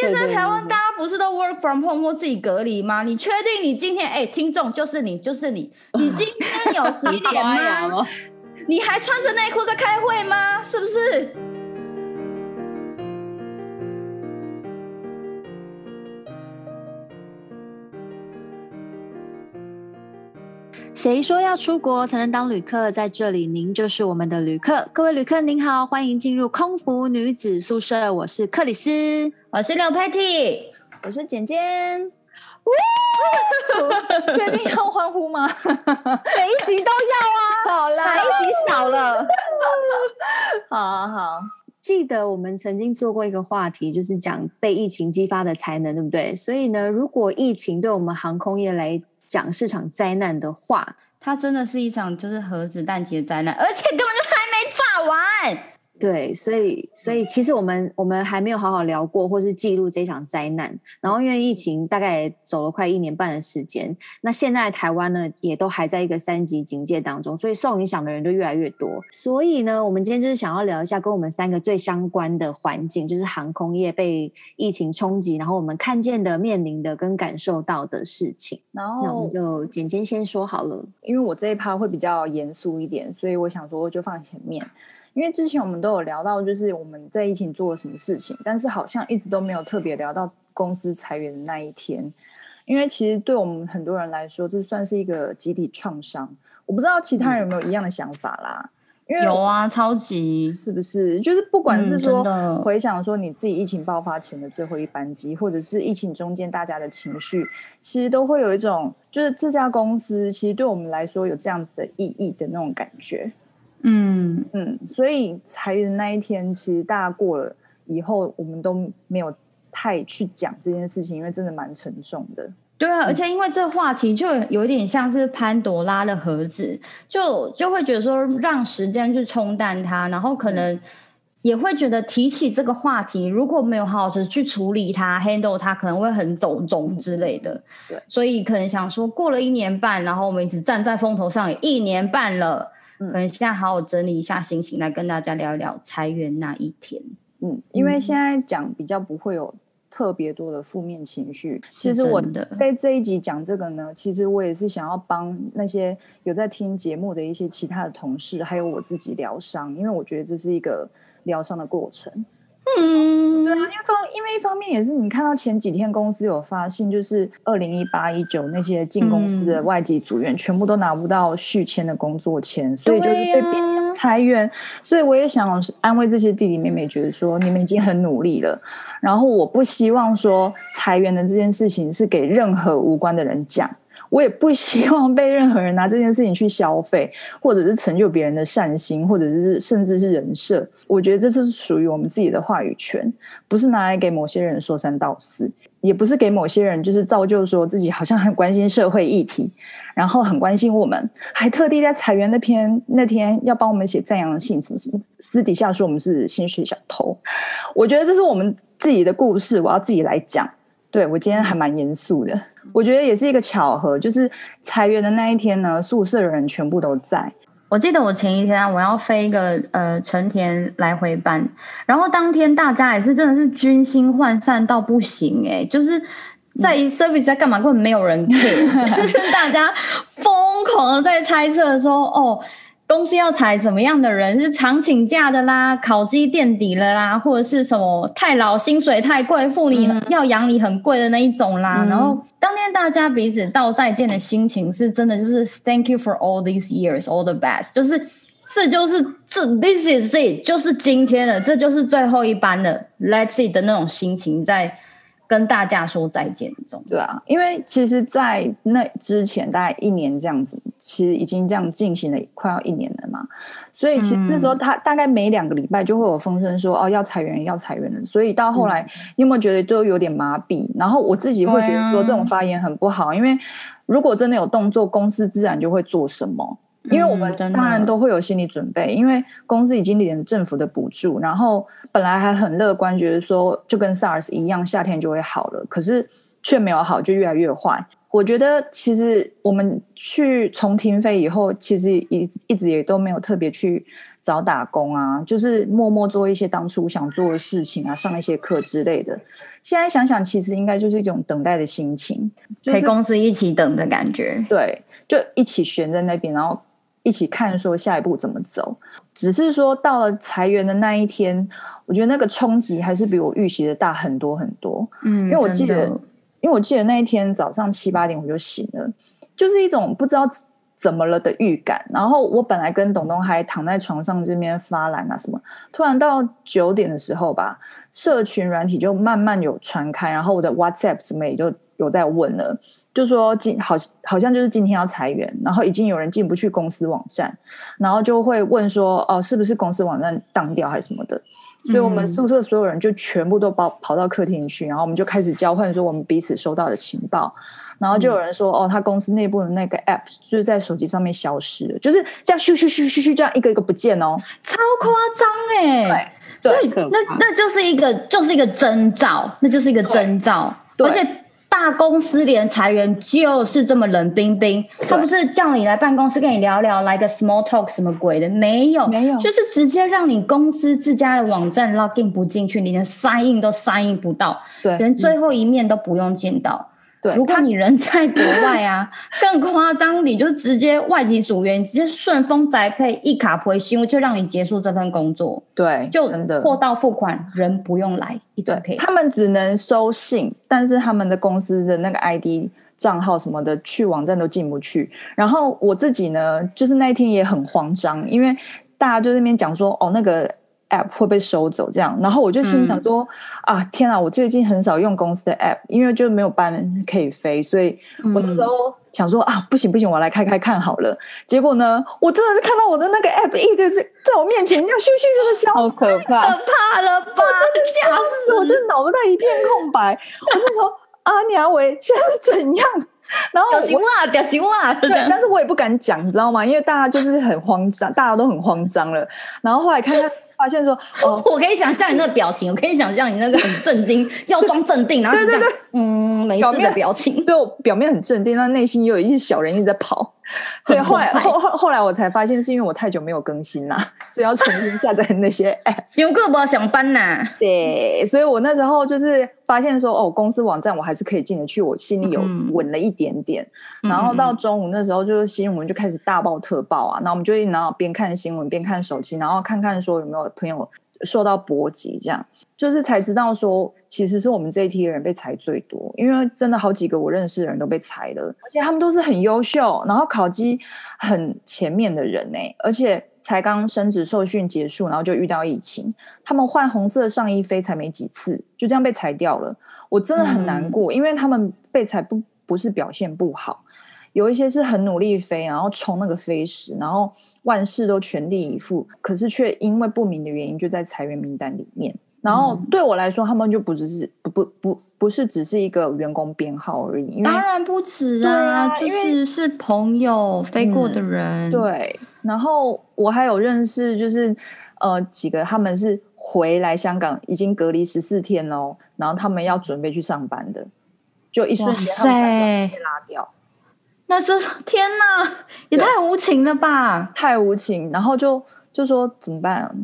现在台湾大家不是都 work from home 或自己隔离吗？你确定你今天哎、欸，听众就是你，就是你，你今天有洗 脸吗？你还穿着内裤在开会吗？是不是？谁说要出国才能当旅客？在这里，您就是我们的旅客。各位旅客，您好，欢迎进入空服女子宿舍。我是克里斯，我是刘 Patty，我是简简。确定要欢呼吗？每一集都要啊！好啦，哪一集少了？好啊，好。记得我们曾经做过一个话题，就是讲被疫情激发的才能，对不对？所以呢，如果疫情对我们航空业来讲是场灾难的话，它真的是一场就是核子弹级的灾难，而且根本就还没炸完。对，所以所以其实我们我们还没有好好聊过，或是记录这场灾难。然后因为疫情大概走了快一年半的时间，那现在台湾呢也都还在一个三级警戒当中，所以受影响的人就越来越多。所以呢，我们今天就是想要聊一下跟我们三个最相关的环境，就是航空业被疫情冲击，然后我们看见的、面临的跟感受到的事情。然后那我们就简简先说好了，因为我这一趴会比较严肃一点，所以我想说我就放前面。因为之前我们都有聊到，就是我们在疫情做了什么事情，但是好像一直都没有特别聊到公司裁员的那一天。因为其实对我们很多人来说，这算是一个集体创伤。我不知道其他人有没有一样的想法啦。因为有啊，超级是不是？就是不管是说回想说你自己疫情爆发前的最后一班机，或者是疫情中间大家的情绪，其实都会有一种，就是这家公司其实对我们来说有这样子的意义的那种感觉。嗯嗯，所以裁员那一天，其实大家过了以后，我们都没有太去讲这件事情，因为真的蛮沉重的。对啊，而且因为这个话题就有点像是潘多拉的盒子，就就会觉得说让时间去冲淡它，然后可能也会觉得提起这个话题，如果没有好好的去处理它、handle 它，可能会很走中之类的。对，所以可能想说，过了一年半，然后我们一直站在风头上也一年半了。可能现在好好整理一下心情，来跟大家聊一聊裁员那一天。嗯，因为现在讲比较不会有特别多的负面情绪。其实我在这一集讲这个呢，其实我也是想要帮那些有在听节目的一些其他的同事，还有我自己疗伤，因为我觉得这是一个疗伤的过程。嗯，对啊，因为方因为一方面也是你看到前几天公司有发信，就是二零一八一九那些进公司的外籍组员全部都拿不到续签的工作签，所以就是被边裁员。所以我也想安慰这些弟弟妹妹，觉得说你们已经很努力了。然后我不希望说裁员的这件事情是给任何无关的人讲。我也不希望被任何人拿这件事情去消费，或者是成就别人的善心，或者是甚至是人设。我觉得这是属于我们自己的话语权，不是拿来给某些人说三道四，也不是给某些人就是造就说自己好像很关心社会议题，然后很关心我们，还特地在裁员那篇那天要帮我们写赞扬信，什么什么，私底下说我们是薪水小偷。我觉得这是我们自己的故事，我要自己来讲。对，我今天还蛮严肃的，我觉得也是一个巧合，就是裁员的那一天呢，宿舍的人全部都在。我记得我前一天啊，我要飞一个呃成田来回班，然后当天大家也是真的是军心涣散到不行哎、欸，就是在 service 在干嘛，根本没有人 care，就是大家疯狂的在猜测说哦。公司要裁怎么样的人？是常请假的啦，考绩垫底了啦，或者是什么太老、薪水太贵，付你要养你很贵的那一种啦。嗯、然后当天大家彼此道再见的心情是真的，就是 Thank you for all these years, all the best。就是这就是这 This is it，就是今天的，这就是最后一班的 Let's see 的那种心情在。跟大家说再见，这种对啊，因为其实，在那之前大概一年这样子，其实已经这样进行了快要一年了嘛。所以其实那时候他大概每两个礼拜就会有风声说、嗯、哦要裁员要裁员了。所以到后来，你有没有觉得都有点麻痹？然后我自己会觉得说这种发言很不好，啊、因为如果真的有动作，公司自然就会做什么。因为我们当然都会有心理准备，因为公司已经领了政府的补助，然后本来还很乐观，觉得说就跟 SARS 一样，夏天就会好了，可是却没有好，就越来越坏。我觉得其实我们去从停飞以后，其实一一直也都没有特别去找打工啊，就是默默做一些当初想做的事情啊，上一些课之类的。现在想想，其实应该就是一种等待的心情，陪公司一起等的感觉。对，就一起悬在那边，然后一起看说下一步怎么走。只是说到了裁员的那一天，我觉得那个冲击还是比我预期的大很多很多。嗯，因为我记得。因为我记得那一天早上七八点我就醒了，就是一种不知道怎么了的预感。然后我本来跟董东还躺在床上这边发懒啊什么，突然到九点的时候吧，社群软体就慢慢有传开，然后我的 WhatsApp 什么也就有在问了，就说今好好像就是今天要裁员，然后已经有人进不去公司网站，然后就会问说哦，是不是公司网站当掉还是什么的。所以我们宿舍所有人就全部都跑跑到客厅去，然后我们就开始交换说我们彼此收到的情报，然后就有人说哦，他公司内部的那个 app 就是在手机上面消失了，就是这样咻咻咻咻咻这样一个一个不见哦，超夸张哎，所以那那就是一个就是一个征兆，那就是一个征兆，而且。大公司连裁员就是这么冷冰冰，他不是叫你来办公室跟你聊聊，来个 small talk 什么鬼的，没有，没有，就是直接让你公司自家的网站 login 不进去，你连 sign in 都 sign in 不到，对，连最后一面都不用见到。对，如果你人在国外啊，更夸张，你就直接外籍组员，直接顺丰宅配一卡回新，就让你结束这份工作。对，就货到付款，人不用来，一直可以。他们只能收信，但是他们的公司的那个 ID 账号什么的，去网站都进不去。然后我自己呢，就是那一天也很慌张，因为大家就在那边讲说，哦，那个。App 会被收走，这样，然后我就心想说、嗯、啊，天啊，我最近很少用公司的 app，因为就没有班可以飞，所以我那时候想说啊，不行不行，我来开开看好了。结果呢，我真的是看到我的那个 app 一个在在我面前，要咻咻咻的消失，好可怕，可怕了吧？吓死我，真的脑袋一片空白。我是说阿娘喂，现在是怎样？然后表情哇，表情哇，对，但是我也不敢讲，你知道吗？因为大家就是很慌张，大家都很慌张了。然后后来看看。发现说 哦，我可以想象你那个表情，我可以想象你那个很震惊，要装镇定，然后对对对，嗯，没事的表情，对我表面很镇定，但内心又有一些小人一直在跑。对，后来后后后来我才发现，是因为我太久没有更新啦，所以要重新下载那些 app。有个不要上班呐，对，所以我那时候就是发现说，哦，公司网站我还是可以进得去，我心里有稳了一点点。嗯、然后到中午那时候，就是新闻就开始大爆特爆啊，那我们就一然后边看新闻边看手机，然后看看说有没有朋友受到波及，这样。就是才知道说，其实是我们这一批人被裁最多，因为真的好几个我认识的人都被裁了，而且他们都是很优秀，然后考绩很前面的人呢，而且才刚升职受训结束，然后就遇到疫情，他们换红色上衣飞才没几次，就这样被裁掉了，我真的很难过，嗯、因为他们被裁不不是表现不好。有一些是很努力飞，然后冲那个飞时，然后万事都全力以赴，可是却因为不明的原因就在裁员名单里面。然后对我来说，他们就不只是不不不不是只是一个员工编号而已。当然不止啊，啊就是是朋友飞过的人。嗯。对，然后我还有认识，就是呃几个他们是回来香港已经隔离十四天喽，然后他们要准备去上班的，就一瞬间他们被拉掉。那这天哪，也太无情了吧！太无情，然后就就说怎么办？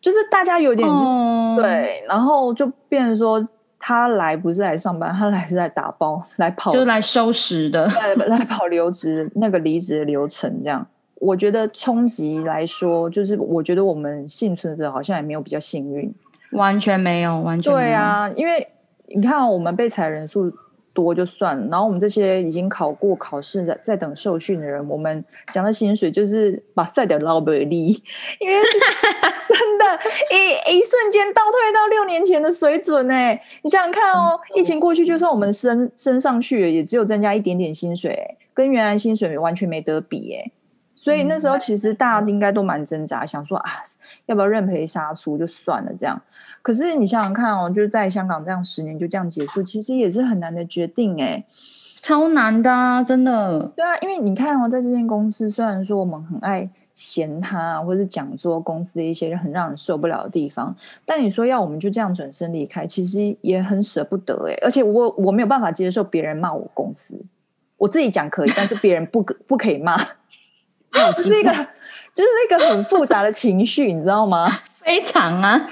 就是大家有点、哦、对，然后就变成说他来不是来上班，他来是来打包 来跑，就是来收拾的，来来跑留职那个离职的流程。这样，我觉得冲击来说，就是我觉得我们幸存者好像也没有比较幸运，完全没有，完全没有。对啊，因为你看我们被裁人数。多就算，然后我们这些已经考过考试在在等受训的人，我们讲的薪水就是把赛的捞不利，因为真的，一一瞬间倒退到六年前的水准呢。你想想看哦，疫情过去，就算我们升升上去了，也只有增加一点点薪水，跟原来薪水完全没得比哎。所以那时候其实大家应该都蛮挣扎，想说啊，要不要认赔杀出就算了这样。可是你想想看哦，就是在香港这样十年就这样结束，其实也是很难的决定哎，超难的啊，真的。对啊，因为你看哦，在这间公司，虽然说我们很爱嫌他，或者是讲说公司的一些很让人受不了的地方，但你说要我们就这样转身离开，其实也很舍不得哎。而且我我没有办法接受别人骂我公司，我自己讲可以，但是别人不不可以骂，是一个就是一个很复杂的情绪，你知道吗？非常啊。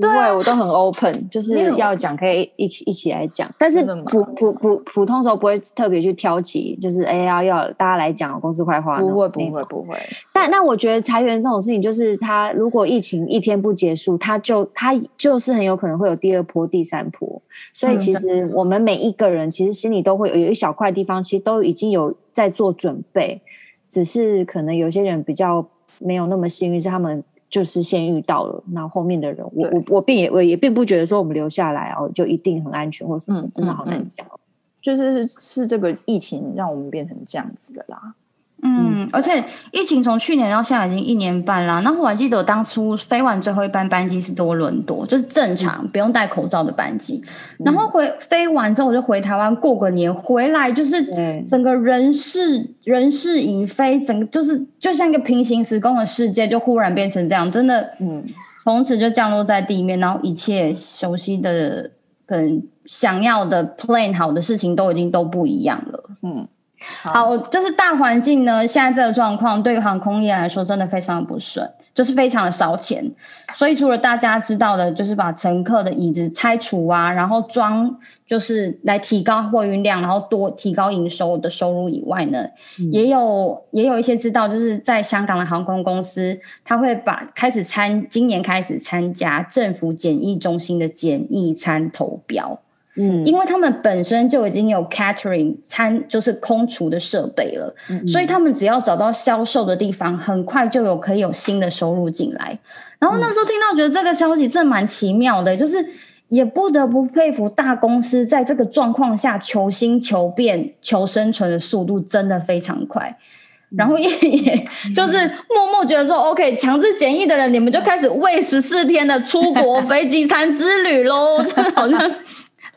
对，我都很 open，就是要讲可以一起一起来讲，但是普普普普通时候不会特别去挑起，就是哎呀要大家来讲公司坏话，不会不会不会。但那我觉得裁员这种事情，就是他如果疫情一天不结束，他就他就是很有可能会有第二波、第三波。所以其实我们每一个人其实心里都会有有一小块地方，其实都已经有在做准备，只是可能有些人比较没有那么幸运，是他们。就是先遇到了，那后，后面的人，我我我并也我也并不觉得说我们留下来哦，就一定很安全，或什么，真的好难讲。嗯嗯嗯、就是是这个疫情让我们变成这样子的啦。嗯，而且疫情从去年到现在已经一年半啦。然后我还记得我当初飞完最后一班班机是多伦多，就是正常不用戴口罩的班机。然后回飞完之后我就回台湾过个年，回来就是整个人事人事已非，整个就是就像一个平行时空的世界，就忽然变成这样，真的，嗯，从此就降落在地面，然后一切熟悉的、可能想要的 plan 好的事情都已经都不一样了，嗯。好，就是大环境呢，现在这个状况对于航空业来说真的非常的不顺，就是非常的烧钱。所以除了大家知道的，就是把乘客的椅子拆除啊，然后装就是来提高货运量，然后多提高营收的收入以外呢，嗯、也有也有一些知道，就是在香港的航空公司，他会把开始参今年开始参加政府检疫中心的检疫餐投标。嗯，因为他们本身就已经有 catering 餐，就是空厨的设备了，嗯嗯，所以他们只要找到销售的地方，很快就有可以有新的收入进来。然后那时候听到，觉得这个消息真的蛮奇妙的，就是也不得不佩服大公司在这个状况下求新求变、求生存的速度真的非常快。然后也也就是默默觉得说，OK，强制检疫的人，你们就开始为十四天的出国 飞机餐之旅喽，真的好像。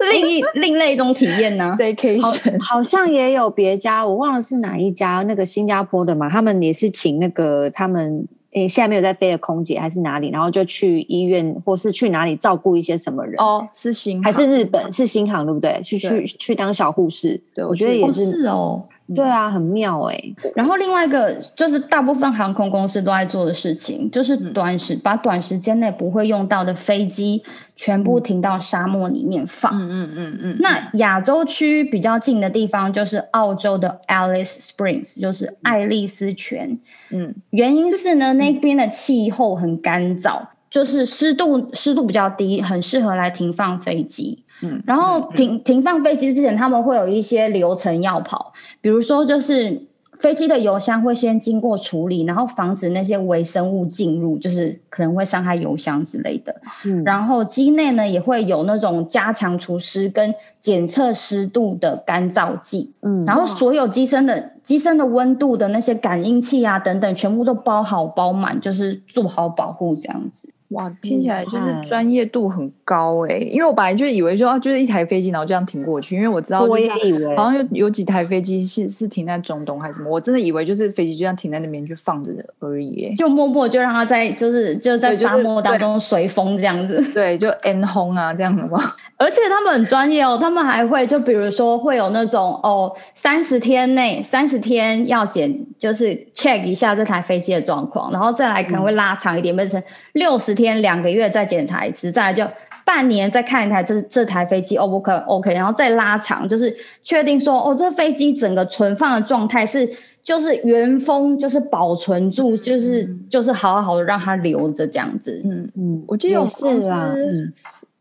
另一 另类一种体验呢、啊？好，好像也有别家，我忘了是哪一家，那个新加坡的嘛，他们也是请那个他们诶，现在没有在飞的空姐还是哪里，然后就去医院或是去哪里照顾一些什么人哦，是新还是日本是新航对不对？去去去当小护士，对，我觉得也是，是哦。对啊，很妙哎、欸。然后另外一个就是大部分航空公司都在做的事情，就是短时、嗯、把短时间内不会用到的飞机全部停到沙漠里面放。嗯嗯嗯嗯。那亚洲区比较近的地方就是澳洲的 Alice Springs，就是爱丽丝泉。嗯，原因是呢，那边的气候很干燥，就是湿度湿度比较低，很适合来停放飞机。嗯，然后停停放飞机之前，他们会有一些流程要跑，比如说就是飞机的油箱会先经过处理，然后防止那些微生物进入，就是可能会伤害油箱之类的。嗯，然后机内呢也会有那种加强除湿跟检测湿度的干燥剂。嗯，然后所有机身的机身的温度的那些感应器啊等等，全部都包好包满，就是做好保护这样子。哇，听起来就是专业度很高哎、欸！因为我本来就以为说啊，就是一台飞机，然后这样停过去。因为我知道，我也以为好像有有几台飞机是是停在中东还是什么，我真的以为就是飞机就这样停在那边就放着而已、欸，就默默就让它在就是就在沙漠当中随风这样子，对，对，就 N 轰啊这样的吗？而且他们很专业哦，他们还会就比如说会有那种哦，三十天内三十天要检，就是 check 一下这台飞机的状况，然后再来可能会拉长一点，变成六十天两个月再检查一次，再来就半年再看一台这这台飞机 O 不 OK OK，然后再拉长，就是确定说哦，这飞机整个存放的状态是就是原封，就是保存住，就是就是好好的让它留着这样子。嗯嗯，我记得有是啊。嗯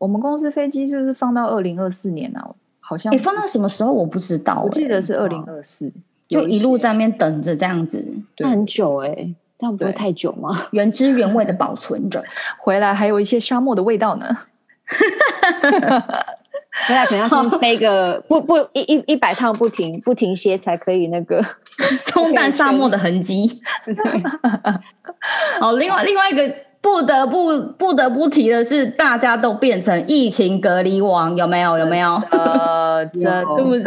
我们公司飞机是不是放到二零二四年啊？好像你、欸、放到什么时候我不知道、欸，我记得是二零二四，就一路在那边等着这样子，那很久哎、欸，这样不会太久吗？原汁原味的保存着，回来还有一些沙漠的味道呢。回来可能要先背个 不不一一一百趟不停不停歇才可以那个冲淡沙漠的痕迹。好，另外另外一个。不得不不得不提的是，大家都变成疫情隔离王，有没有？有没有？呃，这是不是？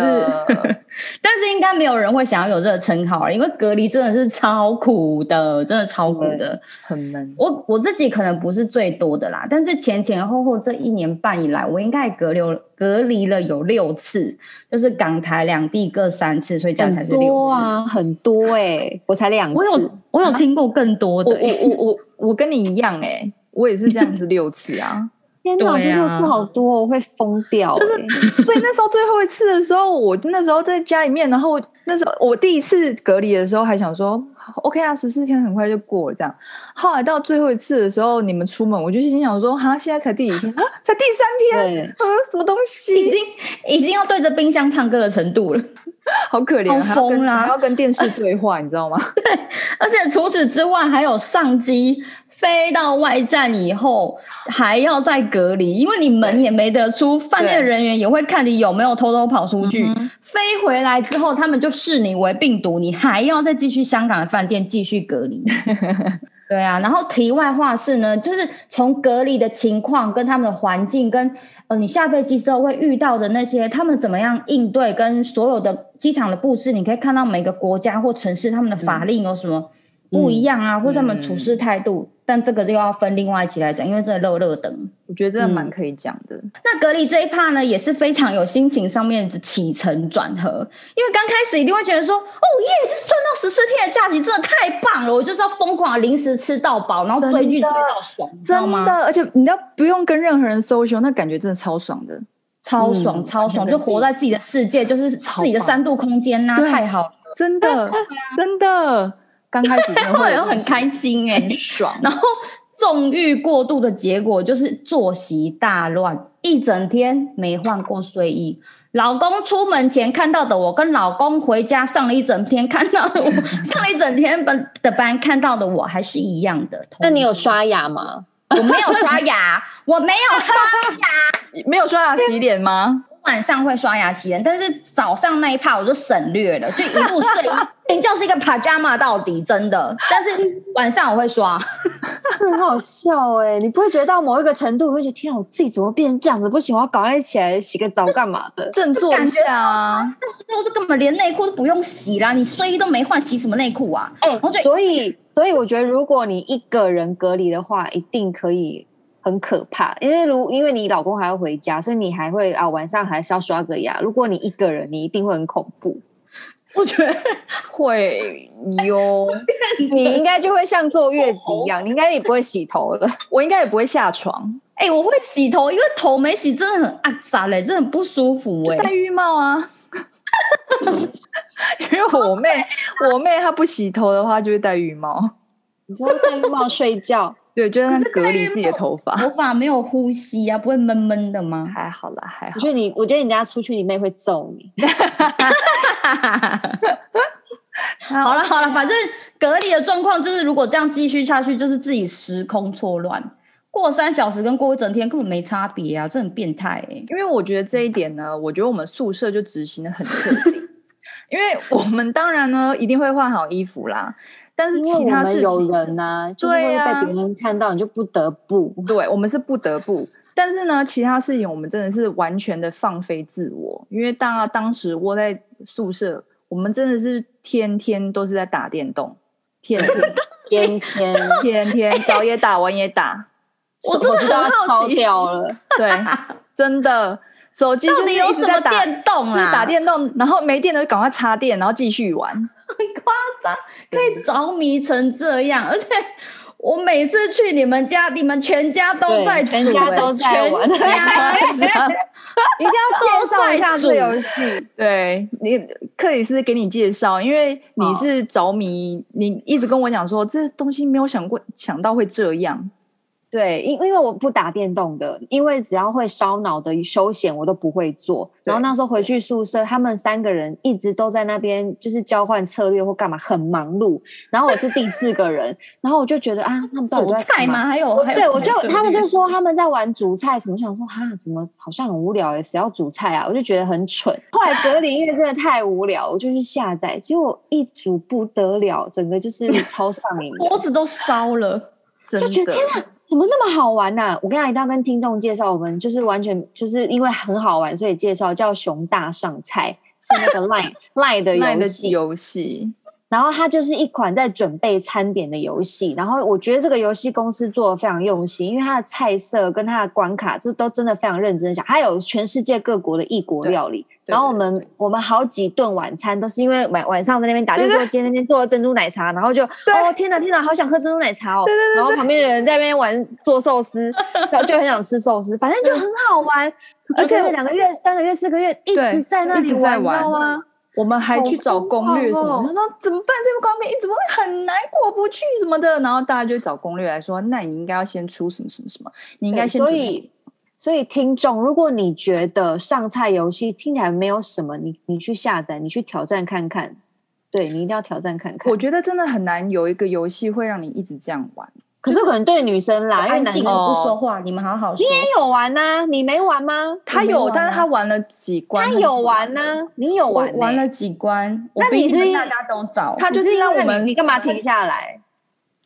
但是应该没有人会想要有这个称号，因为隔离真的是超苦的，真的超苦的，很闷。我我自己可能不是最多的啦，但是前前后后这一年半以来，我应该隔离隔离了有六次，就是港台两地各三次，所以这样才是六次。多啊，很多哎、欸，我才两次。我有我有听过更多的、欸，我我我我跟你一样哎、欸，我也是这样子六次啊。天哪，这六次好多，我会疯掉、欸。就是，所以那时候最后一次的时候，我那时候在家里面，然后那时候我第一次隔离的时候，还想说，OK 啊，十四天很快就过了这样。后来到最后一次的时候，你们出门，我就心想说，哈，现在才第几天啊？才第三天？啊，什么东西？已经已经要对着冰箱唱歌的程度了，好可怜，好疯啦，还要跟电视对话，你知道吗？对，而且除此之外，还有上机。飞到外站以后还要再隔离，因为你门也没得出，饭店人员也会看你有没有偷偷跑出去。飞回来之后，他们就视你为病毒，你还要再继续香港的饭店继续隔离。对啊，然后题外话是呢，就是从隔离的情况跟他们的环境，跟呃你下飞机之后会遇到的那些，他们怎么样应对，跟所有的机场的布置，你可以看到每个国家或城市他们的法令有什么不一样啊，嗯、或者他们处事态度。但这个又要分另外一期来讲，因为真的热热等，我觉得真的蛮可以讲的。嗯、那隔离这一 part 呢，也是非常有心情上面的起承转合。因为刚开始一定会觉得说，哦耶，就是赚到十四天的假期，真的太棒了！我就是要疯狂的零食吃到饱，然后追剧追到爽，真的。而且你知道，不用跟任何人 social，那感觉真的超爽的，超爽，嗯、超爽，就活在自己的世界，就是自己的三度空间呐，太好了，真的，真的。刚开始真的 会很开心哎、欸，很爽。然后纵欲过度的结果就是作息大乱，一整天没换过睡衣。老公出门前看到的我，跟老公回家上了一整天看到的我，上了一整天班的班看到的我还是一样的。那你有刷牙吗？我没有刷牙，我没有刷牙，没有刷牙洗脸吗？晚上会刷牙洗脸，但是早上那一趴我就省略了，就一路睡你，就是一个 pajama 到底，真的。但是晚上我会刷，很好笑哎！你不会觉得到某一个程度，会觉得天啊，我自己怎么变成这样子？不行，我要赶快起来洗个澡干嘛的？振作一下啊！到时候根本连内裤都不用洗啦，你睡衣都没换，洗什么内裤啊？哎、欸，所以所以我觉得，如果你一个人隔离的话，一定可以。很可怕，因为如因为你老公还要回家，所以你还会啊晚上还是要刷个牙。如果你一个人，你一定会很恐怖。我觉得 会哟，你应该就会像坐月子一样，你应该也不会洗头了。我应该也不会下床。哎、欸，我会洗头，因为头没洗真的很阿杂嘞，真的很不舒服哎。戴浴帽啊，因为我妹我妹她不洗头的话就会戴浴帽。你说戴浴帽睡觉？对，就是他隔离自己的头发，头发没有呼吸啊，不会闷闷的吗？还好啦，还好。我觉得你，我觉得你等下出去，你妹会揍你。好了好了，反正隔离的状况就是，如果这样继续下去，就是自己时空错乱，过三小时跟过一整天根本没差别啊，这很变态哎、欸。因为我觉得这一点呢，我觉得我们宿舍就执行的很彻底，因为我们当然呢一定会换好衣服啦。但是其他是有人呐、啊，就是会被别人看到，你就不得不。对，我们是不得不。但是呢，其他事情我们真的是完全的放飞自我，因为大家当时窝在宿舍，我们真的是天天都是在打电动，天天 天天天天早也打，晚也打，我真的很好奇，烧掉了。对，真的，手机就是一直在打电动啊，打电动，然后没电了就赶快插电，然后继续玩。很夸张，可以着迷成这样，而且我每次去你们家，你们全家都在煮，全家都在玩，全 家一定要介绍一下这游戏。对你，克里斯给你介绍，因为你是着迷，哦、你一直跟我讲说这东西没有想过想到会这样。对，因因为我不打电动的，因为只要会烧脑的休闲我都不会做。然后那时候回去宿舍，他们三个人一直都在那边，就是交换策略或干嘛，很忙碌。然后我是第四个人，然后我就觉得啊，他们到底在菜吗？还有，还有对，我就他们就说他们在玩煮菜什么，想说哈，怎么好像很无聊诶，谁要煮菜啊？我就觉得很蠢。后来隔离因为真的太无聊，我就去下载，结果一煮不得了，整个就是超上瘾，脖 子都烧了，就觉得天哪！怎么那么好玩呢、啊？我跟他一定要跟听众介绍，我们就是完全就是因为很好玩，所以介绍叫熊大上菜，是那个 Line Line 的游戏游戏。然后它就是一款在准备餐点的游戏，然后我觉得这个游戏公司做的非常用心，因为它的菜色跟它的关卡，这都真的非常认真想。还有全世界各国的异国料理，然后我们我们好几顿晚餐都是因为晚晚上在那边打电话，今天那边做了珍珠奶茶，然后就哦天哪天哪，好想喝珍珠奶茶哦。对对对对，然后旁边的人在那边玩做寿司，然后就很想吃寿司，反正就很好玩，而且两个月、三个月、四个月一直在那里玩，吗？我们还去找攻略什么，他说怎么办？这个关卡怎么会很难过不去什么的？然后大家就找攻略来说，那你应该要先出什么什么什么？你应该先。所以，所以听众，如果你觉得上菜游戏听起来没有什么，你你去下载，你去挑战看看。对，你一定要挑战看看。我觉得真的很难有一个游戏会让你一直这样玩。可是可能对女生啦，因为男生不说话，你们好好说。你也有玩呐，你没玩吗？他有，但是他玩了几关。他有玩呢，你有玩？玩了几关？那你是大家都找他，就是让我们，你干嘛停下来？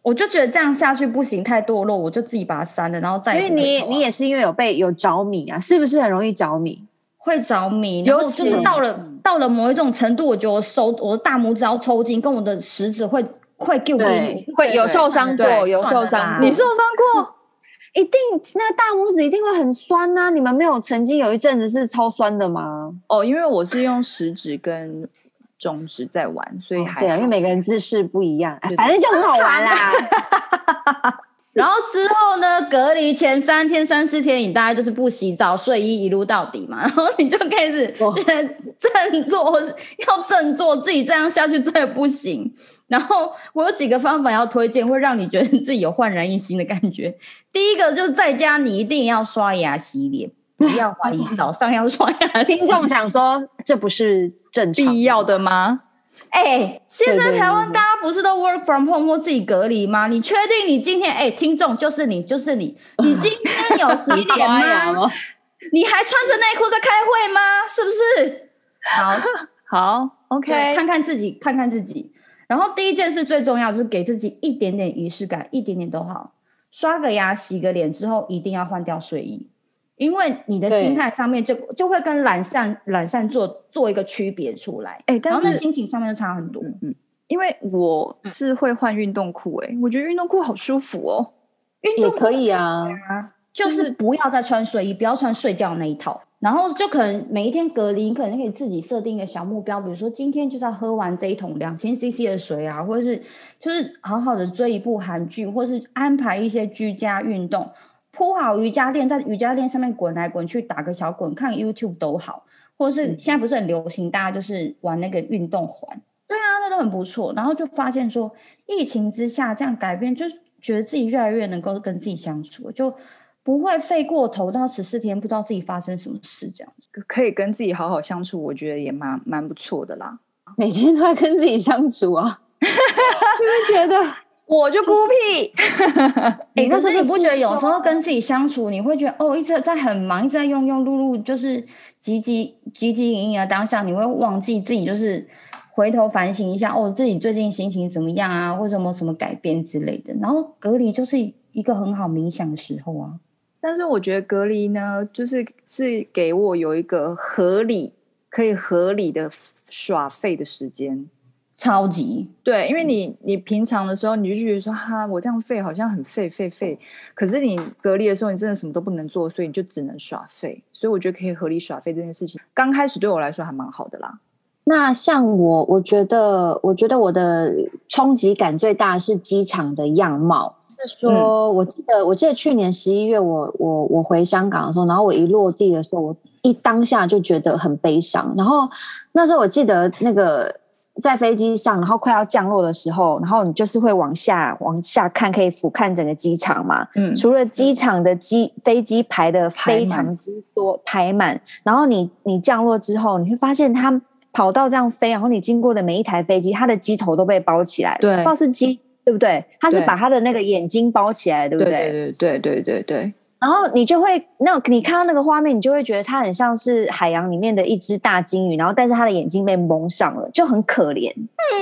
我就觉得这样下去不行，太堕落，我就自己把它删了，然后再。因为你你也是因为有被有着迷啊，是不是很容易着迷？会着迷，尤其是到了到了某一种程度，我觉得我手我的大拇指要抽筋，跟我的食指会。会丢给我，会有受伤过，有受伤。你受伤过，一定那个大拇指一定会很酸呐。你们没有曾经有一阵子是超酸的吗？哦，因为我是用食指跟中指在玩，所以还对啊，因为每个人姿势不一样，反正就很好玩啦。然后之后呢，隔离前三天、三四天，你大概就是不洗澡、睡衣一路到底嘛。然后你就开始 振作，要振作，自己这样下去真的不行。然后我有几个方法要推荐，会让你觉得自己有焕然一新的感觉。第一个就是在家，你一定要刷牙洗脸，不要 怀疑早上要刷牙。听众想说，这不是正常必要的吗？哎，现在台湾大家不是都 work from home 或自己隔离吗？你确定你今天哎，听众就是你，就是你，你今天有洗脸吗？你还穿着内裤在开会吗？是不是？好 好，OK，看看自己，看看自己。然后第一件事最重要就是给自己一点点仪式感，一点点都好。刷个牙、洗个脸之后，一定要换掉睡衣，因为你的心态上面就就会跟懒散懒散做做一个区别出来。哎，但是心情上面就差很多。嗯，因为我是会换运动裤，哎，我觉得运动裤好舒服哦。运动可以啊，就是不要再穿睡衣，不要穿睡觉那一套。然后就可能每一天隔离，你可能可以自己设定一个小目标，比如说今天就是要喝完这一桶两千 CC 的水啊，或者是就是好好的追一部韩剧，或是安排一些居家运动，铺好瑜伽垫，在瑜伽垫上面滚来滚去，打个小滚，看 YouTube 都好，或者是现在不是很流行，大家就是玩那个运动环，对啊，那都很不错。然后就发现说，疫情之下这样改变，就觉得自己越来越能够跟自己相处，就。不会费过头到十四天，不知道自己发生什么事，这样子可以跟自己好好相处，我觉得也蛮蛮不错的啦。每天都在跟自己相处啊，就是觉得我就孤僻。哎、欸，可是你不觉得有时候跟自己相处，你会觉得哦，一直在很忙，一直在庸庸碌碌，就是汲汲汲汲营营的当下，你会忘记自己，就是回头反省一下，哦，自己最近心情怎么样啊，或者什么什么改变之类的。然后隔离就是一个很好冥想的时候啊。但是我觉得隔离呢，就是是给我有一个合理、可以合理的耍废的时间，超级对，因为你你平常的时候，你就觉得说哈，我这样废好像很废废废，可是你隔离的时候，你真的什么都不能做，所以你就只能耍废。所以我觉得可以合理耍废这件事情，刚开始对我来说还蛮好的啦。那像我，我觉得，我觉得我的冲击感最大是机场的样貌。是说，我记得，我记得去年十一月我，我我我回香港的时候，然后我一落地的时候，我一当下就觉得很悲伤。然后那时候我记得那个在飞机上，然后快要降落的时候，然后你就是会往下往下看，可以俯瞰整个机场嘛。嗯，除了机场的机飞机排的非常之多排满，然后你你降落之后，你会发现它跑道这样飞，然后你经过的每一台飞机，它的机头都被包起来了，对，不知道是机。对不对？它是把它的那个眼睛包起来，对，对不对？对对对对对。然后你就会，那你看到那个画面，你就会觉得它很像是海洋里面的一只大鲸鱼，然后但是它的眼睛被蒙上了，就很可怜。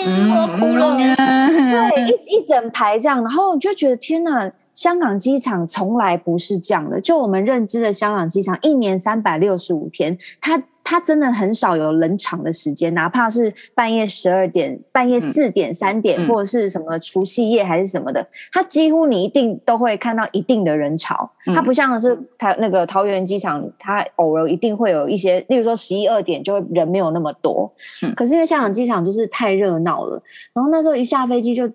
嗯，我哭了。对，一一整排这样，然后你就觉得天哪，香港机场从来不是这样的。就我们认知的香港机场，一年三百六十五天，它。它真的很少有冷场的时间，哪怕是半夜十二点、半夜四点、三点，嗯、或者是什么除夕夜还是什么的，它几乎你一定都会看到一定的人潮。它不像是台那个桃园机场，它偶尔一定会有一些，例如说十一二点就会人没有那么多。嗯、可是因为香港机场就是太热闹了，然后那时候一下飞机就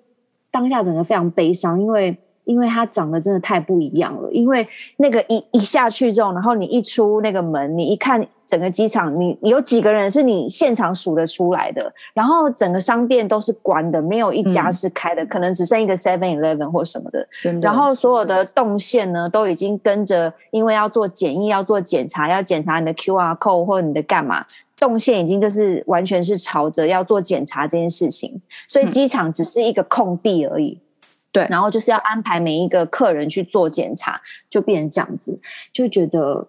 当下整个非常悲伤，因为。因为它长得真的太不一样了，因为那个一一下去之后，然后你一出那个门，你一看整个机场，你有几个人是你现场数得出来的，然后整个商店都是关的，没有一家是开的，嗯、可能只剩一个 Seven Eleven 或什么的。的。然后所有的动线呢，都已经跟着，因为要做检疫，要做检查，要检查你的 QR code 或你的干嘛，动线已经就是完全是朝着要做检查这件事情，所以机场只是一个空地而已。嗯对，然后就是要安排每一个客人去做检查，就变成这样子，就觉得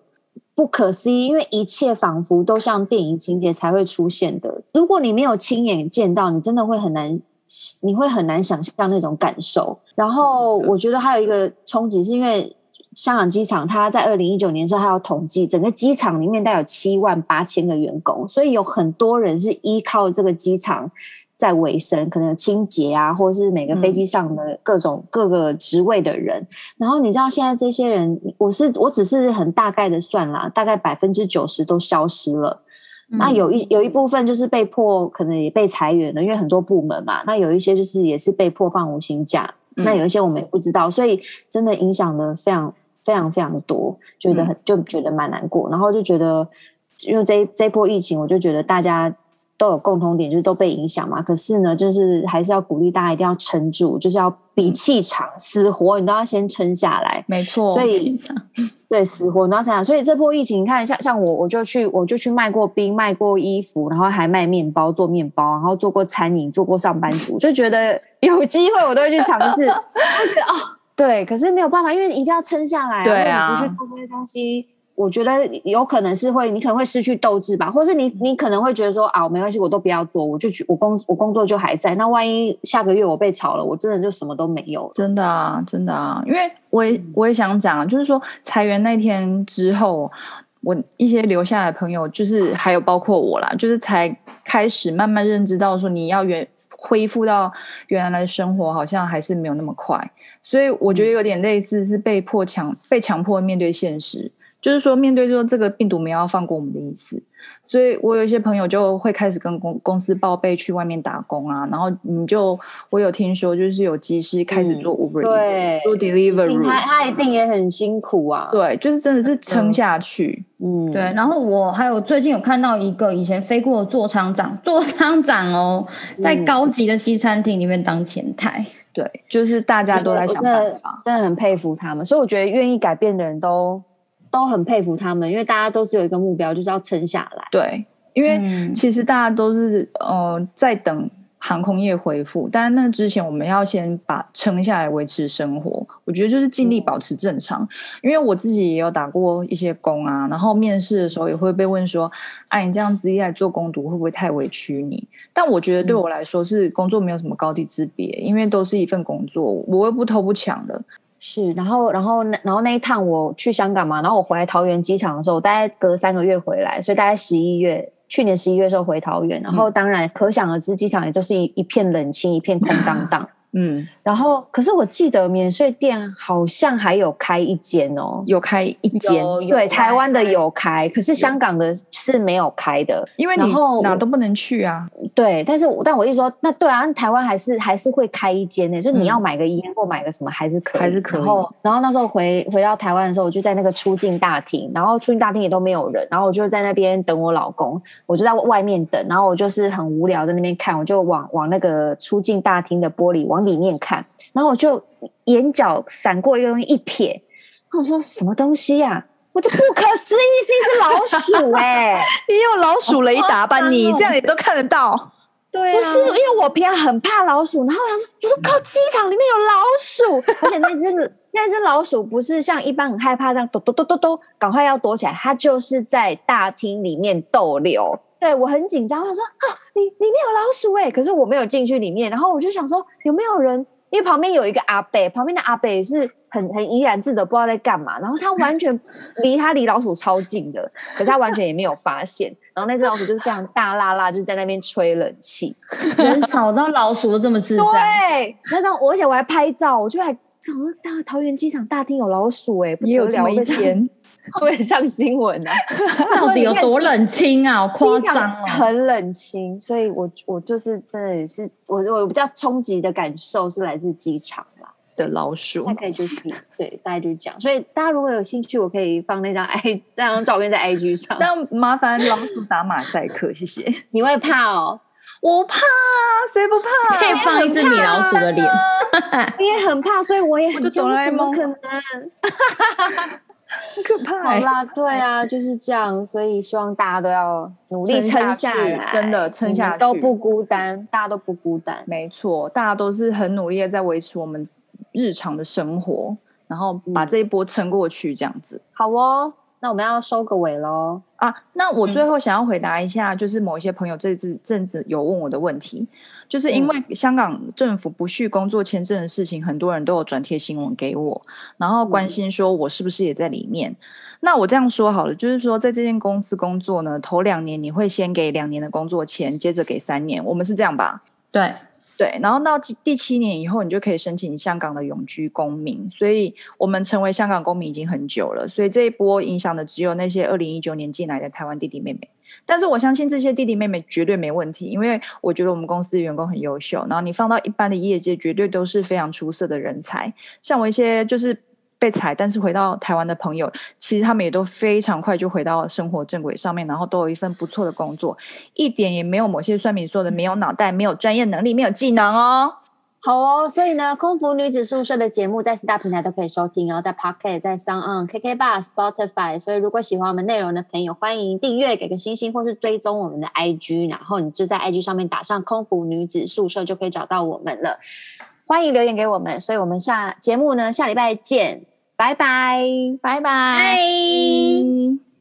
不可思议，因为一切仿佛都像电影情节才会出现的。如果你没有亲眼见到，你真的会很难，你会很难想象那种感受。然后我觉得还有一个冲击，是因为香港机场它在二零一九年之后，它要统计整个机场里面大概有七万八千个员工，所以有很多人是依靠这个机场。在维生，可能清洁啊，或者是每个飞机上的各种各个职位的人。嗯、然后你知道现在这些人，我是我只是很大概的算啦，大概百分之九十都消失了。嗯、那有一有一部分就是被迫可能也被裁员了，因为很多部门嘛。那有一些就是也是被迫放无薪假。嗯、那有一些我们也不知道，所以真的影响的非常非常非常多，觉得很就觉得蛮难过。然后就觉得，因为这这波疫情，我就觉得大家。都有共同点，就是都被影响嘛。可是呢，就是还是要鼓励大家一定要撑住，就是要比气场，死活你都要先撑下来。没错，所以 对死活你都要撑下来。所以这波疫情，你看像像我，我就去我就去卖过冰，卖过衣服，然后还卖面包，做面包，然后做过餐饮，做过上班族，就觉得 有机会我都会去尝试。我觉得哦，对，可是没有办法，因为你一定要撑下来。对啊，不去做这些东西。我觉得有可能是会，你可能会失去斗志吧，或是你你可能会觉得说啊，没关系，我都不要做，我就去我工我工作就还在。那万一下个月我被炒了，我真的就什么都没有。真的啊，真的啊，因为我也我也想讲，就是说裁员那天之后，我一些留下来的朋友，就是还有包括我啦，就是才开始慢慢认知到说，你要原恢复到原来的生活，好像还是没有那么快。所以我觉得有点类似是被迫强被强迫面对现实。就是说，面对说这个病毒没有要放过我们的意思，所以我有一些朋友就会开始跟公公司报备去外面打工啊，然后你就我有听说，就是有机师开始做 Uber，、嗯、对，做 delivery，他他一定也很辛苦啊，对，就是真的是撑下去，嗯，对。然后我还有最近有看到一个以前飞过的座舱长，座舱长哦，在高级的西餐厅里面当前台，对，就是大家都在想办法，真的很佩服他们，所以我觉得愿意改变的人都。都很佩服他们，因为大家都是有一个目标，就是要撑下来。对，因为其实大家都是呃在等航空业恢复，但那之前我们要先把撑下来维持生活。我觉得就是尽力保持正常。嗯、因为我自己也有打过一些工啊，然后面试的时候也会被问说：“哎、啊，你这样子一来做工读会不会太委屈你？”但我觉得对我来说是工作没有什么高低之别，嗯、因为都是一份工作，我又不偷不抢的。是，然后，然后，然后那一趟我去香港嘛，然后我回来桃园机场的时候，我大概隔三个月回来，所以大概十一月，去年十一月的时候回桃园，然后当然可想而知，机场也就是一一片冷清，一片空荡荡。嗯，然后可是我记得免税店好像还有开一间哦，有开一间，对，台湾的有开，可是香港的是没有开的，因为你哪都不能去啊。对，但是但我一说，那对啊，台湾还是还是会开一间的，就你要买个烟或买个什么还是可以，还是可以。然后然后那时候回回到台湾的时候，我就在那个出境大厅，然后出境大厅也都没有人，然后我就在那边等我老公，我就在外面等，然后我就是很无聊在那边看，我就往往那个出境大厅的玻璃往。里面看，然后我就眼角闪过一个东西，一瞥，然后我说什么东西呀、啊？我这不可思议，是一只老鼠 哎、欸！你有老鼠雷达吧？你这样也都看得到？对、啊，不是因为我平常很怕老鼠，然后我想说，我说靠，机场里面有老鼠，而且那只 那只老鼠不是像一般很害怕这样抖抖抖抖抖，赶快要躲起来，它就是在大厅里面逗留。对，我很紧张，他说啊，里里面有老鼠哎，可是我没有进去里面，然后我就想说有没有人，因为旁边有一个阿伯，旁边的阿伯也是很很怡然自得，不知道在干嘛，然后他完全离他离老鼠超近的，可是他完全也没有发现，然后那只老鼠就是非常大辣辣，就在那边吹冷气，人少到老鼠都这么自在。对，那张而且我还拍照，我就还怎么到桃园机场大厅有老鼠哎、欸，也有这么一天，会不会上新闻啊？到底有多冷清啊？好夸张啊！很冷清，所以我我就是真的也是我我比较冲击的感受是来自机场。的老鼠，大概就是对，大概就是这样。所以大家如果有兴趣，我可以放那张 i 这张照片在 IG 上。那麻烦老鼠打马赛克，谢谢。你会怕哦？我怕，谁不怕？可以放一只米老鼠的脸。你也很怕，所以我也很哆啦 A 梦，怎么可能？很可怕。好啦，对啊，就是这样。所以希望大家都要努力撑下来，真的撑下去都不孤单，大家都不孤单。没错，大家都是很努力的在维持我们。日常的生活，然后把这一波撑过去，这样子。嗯、好哦，那我们要收个尾喽啊！那我最后想要回答一下，就是某一些朋友这次阵子有问我的问题，就是因为香港政府不续工作签证的事情，很多人都有转贴新闻给我，然后关心说我是不是也在里面。嗯、那我这样说好了，就是说在这间公司工作呢，头两年你会先给两年的工作签，接着给三年，我们是这样吧？对。对，然后到第七年以后，你就可以申请香港的永居公民。所以我们成为香港公民已经很久了，所以这一波影响的只有那些二零一九年进来的台湾弟弟妹妹。但是我相信这些弟弟妹妹绝对没问题，因为我觉得我们公司的员工很优秀。然后你放到一般的业界，绝对都是非常出色的人才。像我一些就是。被裁，但是回到台湾的朋友，其实他们也都非常快就回到生活正轨上面，然后都有一份不错的工作，一点也没有某些算命说的没有脑袋、没有专业能力、没有技能哦。好哦，所以呢，空服女子宿舍的节目在四大平台都可以收听哦，在 Pocket、在 SoundOn、KKBOX、Spotify。所以如果喜欢我们内容的朋友，欢迎订阅、给个星星，或是追踪我们的 IG，然后你就在 IG 上面打上“空服女子宿舍”就可以找到我们了。欢迎留言给我们，所以我们下节目呢，下礼拜见。拜拜，拜拜。